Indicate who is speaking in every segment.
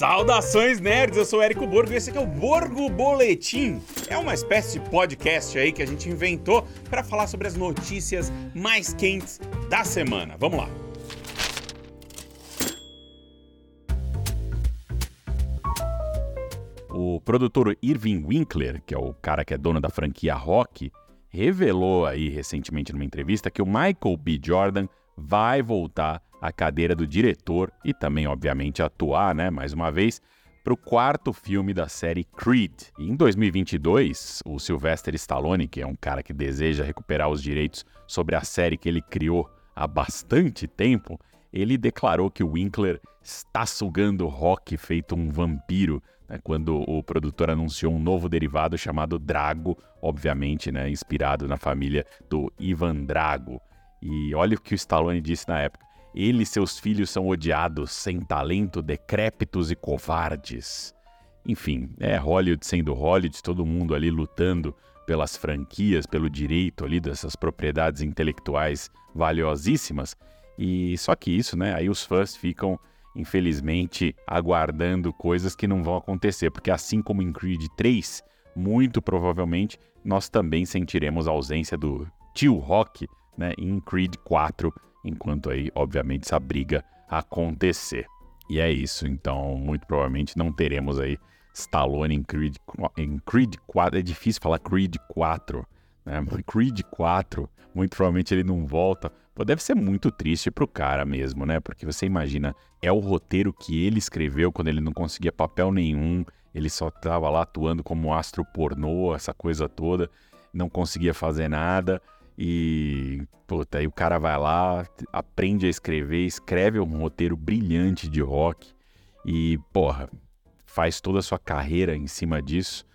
Speaker 1: Saudações nerds, eu sou o Érico Borgo e esse aqui é o Borgo Boletim. É uma espécie de podcast aí que a gente inventou para falar sobre as notícias mais quentes da semana. Vamos lá. O produtor Irving Winkler, que é o cara que é dono da franquia Rock, revelou aí recentemente numa entrevista que o Michael B. Jordan vai voltar à cadeira do diretor e também, obviamente, atuar, né, mais uma vez, para o quarto filme da série Creed. E em 2022, o Sylvester Stallone, que é um cara que deseja recuperar os direitos sobre a série que ele criou há bastante tempo, ele declarou que o Winkler está sugando rock feito um vampiro né, quando o produtor anunciou um novo derivado chamado Drago, obviamente né, inspirado na família do Ivan Drago. E olha o que o Stallone disse na época. Ele e seus filhos são odiados, sem talento, decrépitos e covardes. Enfim, é Hollywood sendo Hollywood, todo mundo ali lutando pelas franquias, pelo direito ali dessas propriedades intelectuais valiosíssimas. E só que isso, né? Aí os fãs ficam, infelizmente, aguardando coisas que não vão acontecer, porque assim como em Creed 3, muito provavelmente nós também sentiremos a ausência do tio Rock, né, em Creed 4, enquanto aí, obviamente, essa briga acontecer. E é isso, então muito provavelmente não teremos aí Stallone em Creed, em Creed 4. É difícil falar Creed 4, né? Creed 4, muito provavelmente ele não volta. Pô, deve ser muito triste pro cara mesmo, né? Porque você imagina, é o roteiro que ele escreveu quando ele não conseguia papel nenhum, ele só tava lá atuando como astro pornô, essa coisa toda, não conseguia fazer nada. E, puta, aí o cara vai lá, aprende a escrever, escreve um roteiro brilhante de rock e, porra, faz toda a sua carreira em cima disso.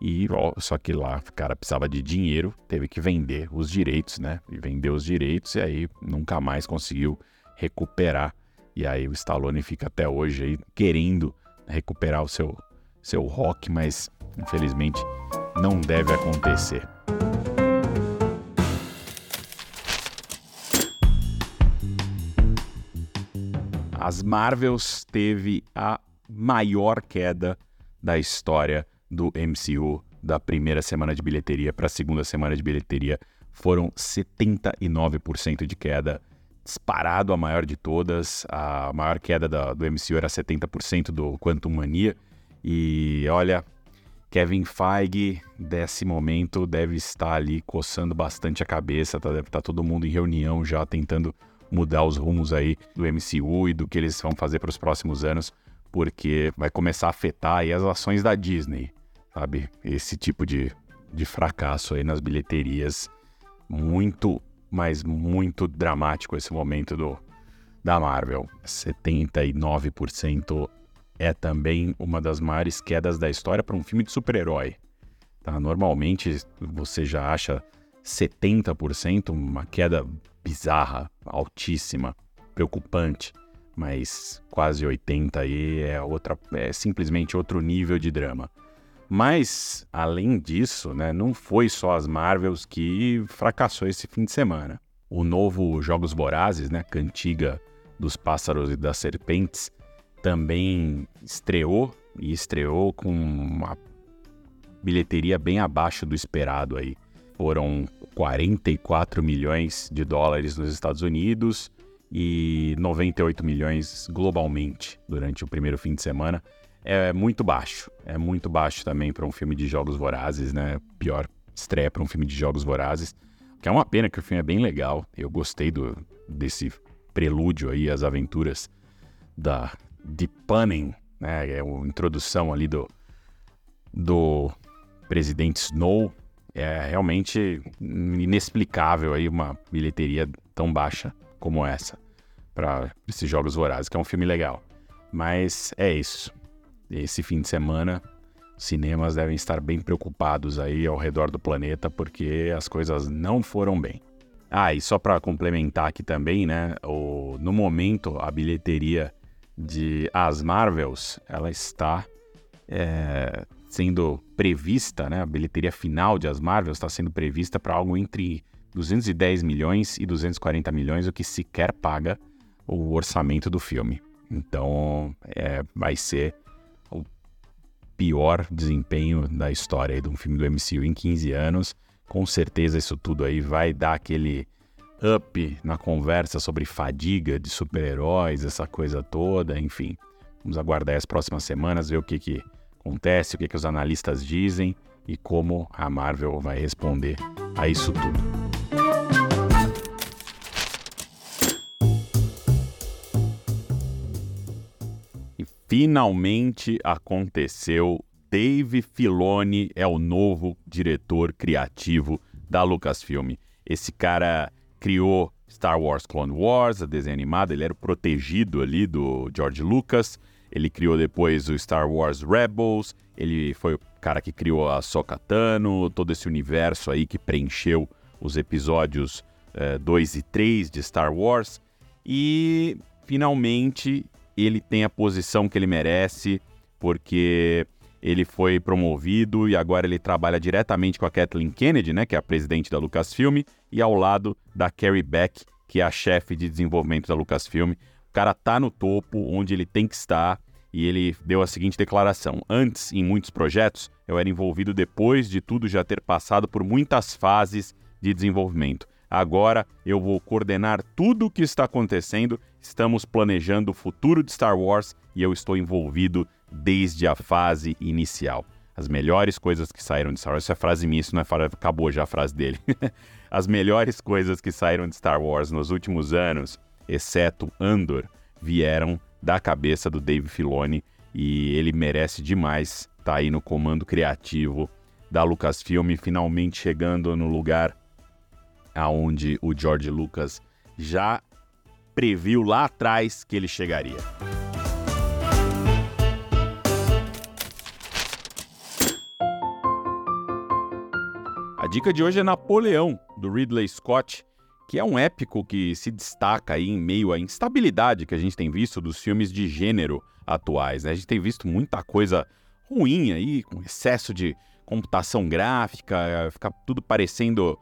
Speaker 1: E ó, só que lá o cara precisava de dinheiro, teve que vender os direitos, né? E vendeu os direitos e aí nunca mais conseguiu recuperar. E aí o Stallone fica até hoje aí querendo recuperar o seu, seu rock, mas infelizmente não deve acontecer. As Marvels teve a maior queda da história do MCU da primeira semana de bilheteria para a segunda semana de bilheteria. Foram 79% de queda, disparado a maior de todas. A maior queda da, do MCU era 70% do Quantum Mania. E olha, Kevin Feige, desse momento, deve estar ali coçando bastante a cabeça, tá, deve estar todo mundo em reunião já tentando mudar os rumos aí do MCU e do que eles vão fazer para os próximos anos, porque vai começar a afetar aí as ações da Disney, sabe? Esse tipo de, de fracasso aí nas bilheterias, muito, mas muito dramático esse momento do da Marvel. 79% é também uma das maiores quedas da história para um filme de super-herói. Tá? Normalmente você já acha 70%, uma queda bizarra, altíssima, preocupante, mas quase 80 aí é outra, é simplesmente outro nível de drama. Mas além disso, né, não foi só as Marvels que fracassou esse fim de semana. O novo Jogos Vorazes, né, Cantiga dos Pássaros e das Serpentes, também estreou e estreou com uma bilheteria bem abaixo do esperado aí foram 44 milhões de dólares nos Estados Unidos e 98 milhões globalmente durante o primeiro fim de semana. É muito baixo, é muito baixo também para um filme de jogos vorazes, né? Pior estreia para um filme de jogos vorazes, que é uma pena que o filme é bem legal. Eu gostei do, desse prelúdio aí às aventuras da de Punning, né? É a introdução ali do do presidente Snow é realmente inexplicável aí uma bilheteria tão baixa como essa para esses Jogos Vorazes, que é um filme legal. Mas é isso. Esse fim de semana, cinemas devem estar bem preocupados aí ao redor do planeta porque as coisas não foram bem. Ah, e só para complementar aqui também, né? O, no momento, a bilheteria de As Marvels, ela está é, sendo prevista, né, a bilheteria final de As Marvels está sendo prevista para algo entre 210 milhões e 240 milhões, o que sequer paga o orçamento do filme. Então, é, vai ser o pior desempenho da história de um filme do MCU em 15 anos. Com certeza isso tudo aí vai dar aquele up na conversa sobre fadiga de super-heróis, essa coisa toda, enfim. Vamos aguardar as próximas semanas, ver o que, que acontece, o que, que os analistas dizem e como a Marvel vai responder a isso tudo. E finalmente aconteceu. Dave Filoni é o novo diretor criativo da Lucasfilm. Esse cara criou Star Wars Clone Wars, a desenho animado, ele era o protegido ali do George Lucas. Ele criou depois o Star Wars Rebels, ele foi o cara que criou a Sokatano, todo esse universo aí que preencheu os episódios 2 eh, e 3 de Star Wars. E finalmente ele tem a posição que ele merece, porque ele foi promovido e agora ele trabalha diretamente com a Kathleen Kennedy, né, que é a presidente da Lucasfilm, e ao lado da Carrie Beck, que é a chefe de desenvolvimento da Lucasfilm. O cara tá no topo, onde ele tem que estar, e ele deu a seguinte declaração: Antes, em muitos projetos, eu era envolvido depois de tudo já ter passado por muitas fases de desenvolvimento. Agora eu vou coordenar tudo o que está acontecendo. Estamos planejando o futuro de Star Wars e eu estou envolvido desde a fase inicial. As melhores coisas que saíram de Star Wars. Isso é frase minha, isso não é frase, acabou já a frase dele. As melhores coisas que saíram de Star Wars nos últimos anos, exceto Andor, vieram da cabeça do Dave Filoni e ele merece demais estar tá aí no comando criativo da Lucasfilm, finalmente chegando no lugar aonde o George Lucas já previu lá atrás que ele chegaria. A dica de hoje é Napoleão, do Ridley Scott, que é um épico que se destaca aí em meio à instabilidade que a gente tem visto dos filmes de gênero atuais. Né? A gente tem visto muita coisa ruim aí, com excesso de computação gráfica, fica tudo parecendo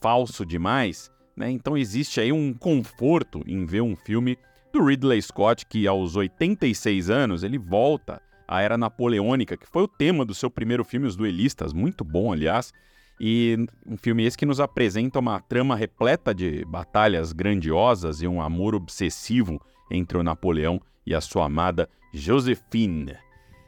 Speaker 1: falso demais. Né? Então existe aí um conforto em ver um filme do Ridley Scott que aos 86 anos ele volta à era napoleônica, que foi o tema do seu primeiro filme Os Duelistas, muito bom, aliás. E um filme esse que nos apresenta uma trama repleta de batalhas grandiosas e um amor obsessivo entre o Napoleão e a sua amada Josephine.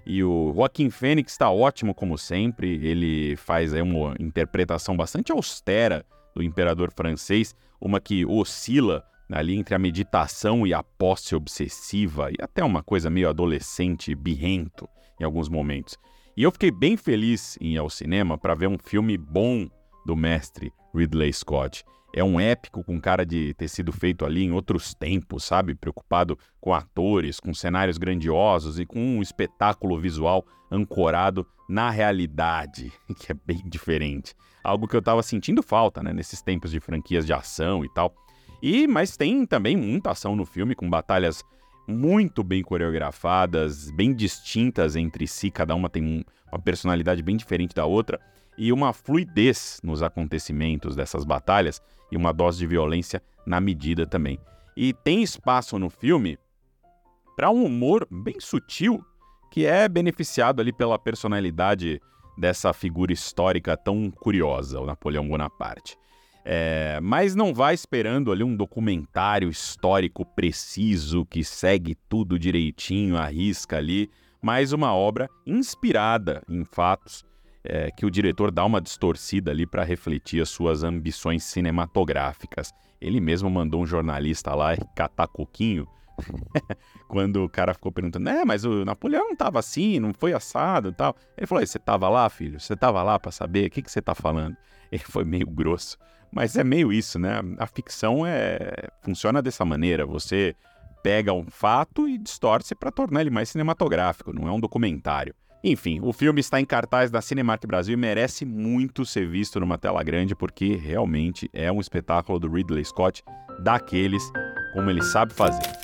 Speaker 1: E o Joaquim Fênix está ótimo como sempre, ele faz aí uma interpretação bastante austera do imperador francês, uma que oscila ali entre a meditação e a posse obsessiva e até uma coisa meio adolescente, birrento em alguns momentos. E eu fiquei bem feliz em ir ao cinema para ver um filme bom do mestre Ridley Scott. É um épico com cara de ter sido feito ali em outros tempos, sabe? Preocupado com atores, com cenários grandiosos e com um espetáculo visual ancorado na realidade, que é bem diferente. Algo que eu estava sentindo falta, né, nesses tempos de franquias de ação e tal. E mas tem também muita ação no filme com batalhas muito bem coreografadas, bem distintas entre si, cada uma tem uma personalidade bem diferente da outra, e uma fluidez nos acontecimentos dessas batalhas e uma dose de violência na medida também. E tem espaço no filme para um humor bem sutil que é beneficiado ali pela personalidade dessa figura histórica tão curiosa, o Napoleão Bonaparte. É, mas não vá esperando ali um documentário histórico preciso que segue tudo direitinho, arrisca ali, mas uma obra inspirada em fatos é, que o diretor dá uma distorcida ali para refletir as suas ambições cinematográficas. Ele mesmo mandou um jornalista lá catar coquinho quando o cara ficou perguntando, é, mas o Napoleão não tava assim, não foi assado e tal. Ele falou, você tava lá, filho? Você tava lá para saber? O que, que você tá falando? Ele foi meio grosso. Mas é meio isso, né? A ficção é funciona dessa maneira. Você pega um fato e distorce para tornar ele mais cinematográfico, não é um documentário. Enfim, o filme está em cartaz da Cinemark Brasil e merece muito ser visto numa tela grande porque realmente é um espetáculo do Ridley Scott daqueles como ele sabe fazer.